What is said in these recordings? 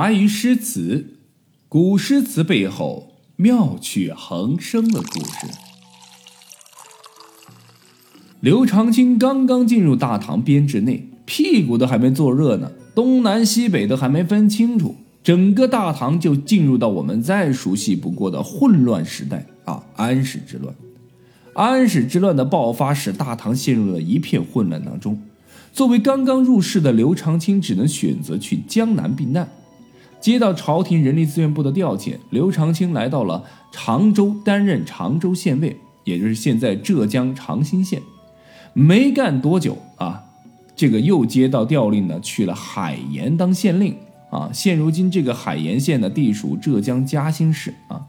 答疑诗词，古诗词背后妙趣横生的故事。刘长卿刚刚进入大唐编制内，屁股都还没坐热呢，东南西北都还没分清楚，整个大唐就进入到我们再熟悉不过的混乱时代啊！安史之乱，安史之乱的爆发使大唐陷入了一片混乱当中。作为刚刚入仕的刘长卿，只能选择去江南避难。接到朝廷人力资源部的调遣，刘长卿来到了常州担任常州县尉，也就是现在浙江长兴县。没干多久啊，这个又接到调令呢，去了海盐当县令啊。现如今这个海盐县呢，地属浙江嘉兴市啊。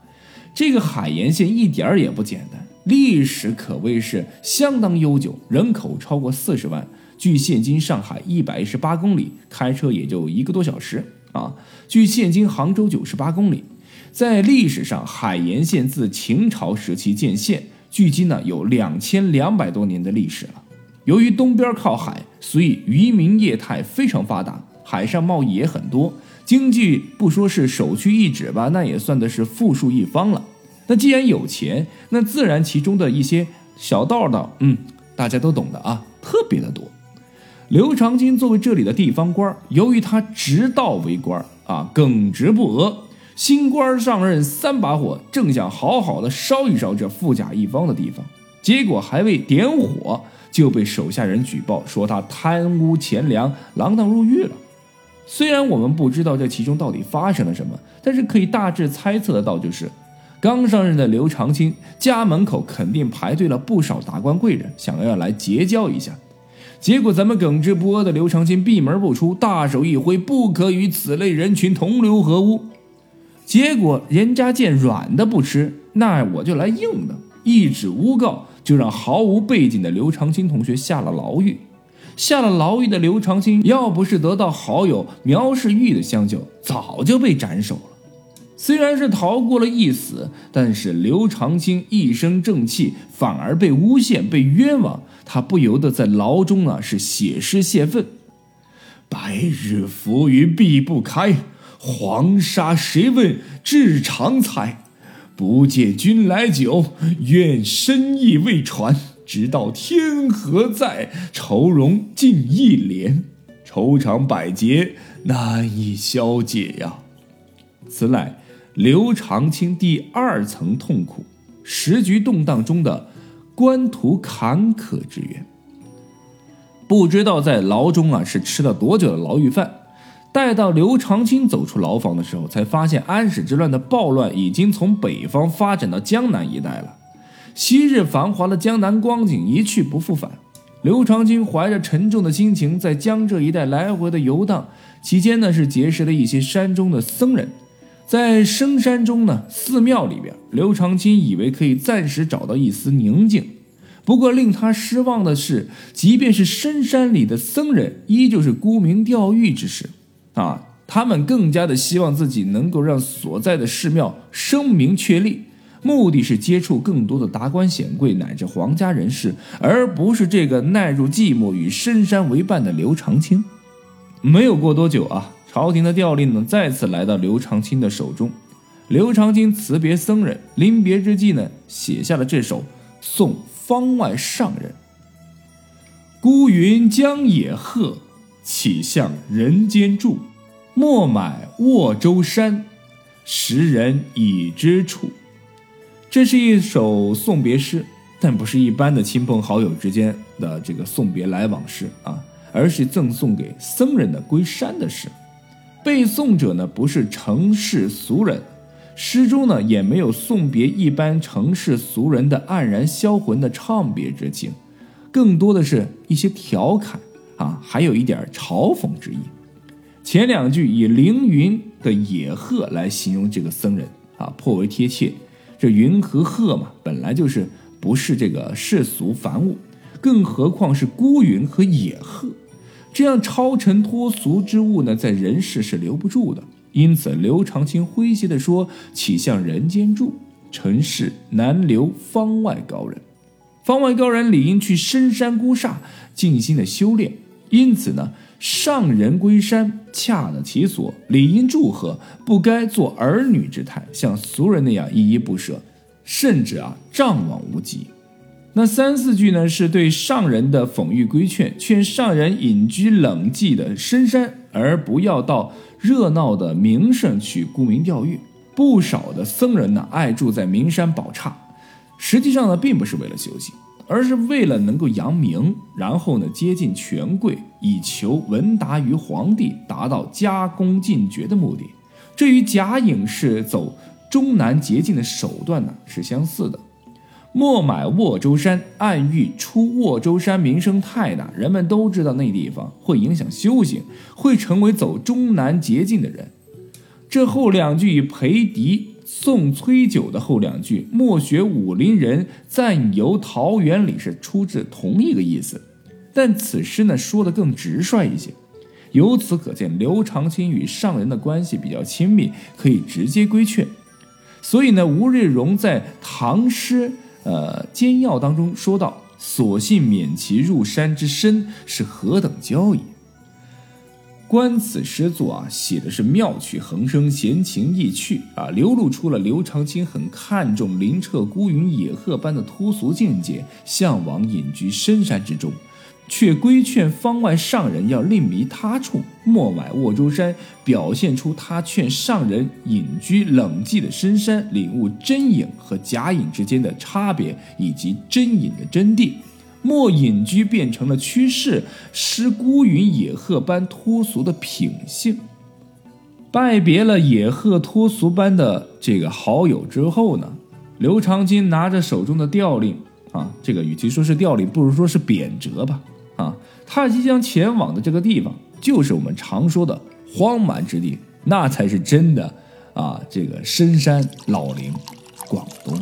这个海盐县一点儿也不简单，历史可谓是相当悠久，人口超过四十万，距现今上海一百一十八公里，开车也就一个多小时。啊，距现今杭州九十八公里，在历史上，海盐县自秦朝时期建县，距今呢有两千两百多年的历史了。由于东边靠海，所以渔民业态非常发达，海上贸易也很多，经济不说是首屈一指吧，那也算的是富庶一方了。那既然有钱，那自然其中的一些小道道，嗯，大家都懂的啊，特别的多。刘长卿作为这里的地方官，由于他执道为官啊，耿直不阿，新官上任三把火，正想好好的烧一烧这富甲一方的地方，结果还未点火，就被手下人举报说他贪污钱粮，锒铛入狱了。虽然我们不知道这其中到底发生了什么，但是可以大致猜测得到，就是刚上任的刘长卿家门口肯定排队了不少达官贵人，想要来结交一下。结果，咱们耿直不阿的刘长卿闭门不出，大手一挥，不可与此类人群同流合污。结果，人家见软的不吃，那我就来硬的，一纸诬告就让毫无背景的刘长卿同学下了牢狱。下了牢狱的刘长卿，要不是得到好友苗世玉的相救，早就被斩首了。虽然是逃过了一死，但是刘长卿一生正气，反而被诬陷，被冤枉。他不由得在牢中啊，是写诗泄愤：“白日浮云避不开，黄沙谁问至长才？不见君来酒，愿深意未传。直到天何在，愁容尽一帘。愁肠百结，难以消解呀。”此乃刘长卿第二层痛苦，时局动荡中的。官途坎坷之源，不知道在牢中啊是吃了多久的牢狱饭。待到刘长卿走出牢房的时候，才发现安史之乱的暴乱已经从北方发展到江南一带了。昔日繁华的江南光景一去不复返。刘长卿怀着沉重的心情，在江浙一带来回的游荡，期间呢是结识了一些山中的僧人。在深山中呢，寺庙里边，刘长卿以为可以暂时找到一丝宁静。不过令他失望的是，即便是深山里的僧人，依旧是沽名钓誉之事。啊，他们更加的希望自己能够让所在的寺庙声名确立，目的是接触更多的达官显贵乃至皇家人士，而不是这个耐入寂寞与深山为伴的刘长卿。没有过多久啊。朝廷的调令呢，再次来到刘长卿的手中。刘长卿辞别僧人，临别之际呢，写下了这首《送方外上人》：“孤云将野鹤，岂向人间住？莫买沃洲山，时人已知处。”这是一首送别诗，但不是一般的亲朋好友之间的这个送别来往诗啊，而是赠送给僧人的归山的诗。背诵者呢不是城市俗人，诗中呢也没有送别一般城市俗人的黯然销魂的唱别之情，更多的是一些调侃啊，还有一点嘲讽之意。前两句以凌云的野鹤来形容这个僧人啊，颇为贴切。这云和鹤嘛，本来就是不是这个世俗凡物，更何况是孤云和野鹤。这样超尘脱俗之物呢，在人世是留不住的。因此，刘长卿诙谐地说：“岂向人间住？尘世难留方外高人。方外高人理应去深山孤刹，静心的修炼。因此呢，上人归山，恰得其所，理应祝贺，不该做儿女之态，像俗人那样依依不舍，甚至啊怅惘无极。那三四句呢，是对上人的讽喻规劝，劝上人隐居冷寂的深山，而不要到热闹的名胜去沽名钓誉。不少的僧人呢，爱住在名山宝刹，实际上呢，并不是为了修行，而是为了能够扬名，然后呢，接近权贵，以求闻达于皇帝，达到加功进爵的目的。这与贾颖是走终南捷径的手段呢，是相似的。莫买沃州山，暗喻出沃州山名声太大，人们都知道那地方会影响修行，会成为走终南捷径的人。这后两句与裴迪送崔九的后两句“莫学武陵人，暂游桃源里”是出自同一个意思，但此诗呢说的更直率一些。由此可见，刘长卿与上人的关系比较亲密，可以直接规劝。所以呢，吴瑞荣在唐诗。呃，煎药当中说到：“所幸免其入山之深，是何等交也。”观此诗作啊，写的是妙趣横生，闲情逸趣啊，流露出了刘长卿很看重林澈孤云野鹤般的脱俗境界，向往隐居深山之中。却规劝方外上人要另觅他处，莫买沃州山，表现出他劝上人隐居冷寂的深山，领悟真隐和假隐之间的差别，以及真隐的真谛。莫隐居变成了趋势，失孤云野鹤般脱俗的品性。拜别了野鹤脱俗般的这个好友之后呢，刘长卿拿着手中的调令啊，这个与其说是调令，不如说是贬谪吧。啊，他即将前往的这个地方，就是我们常说的荒蛮之地，那才是真的啊！这个深山老林，广东。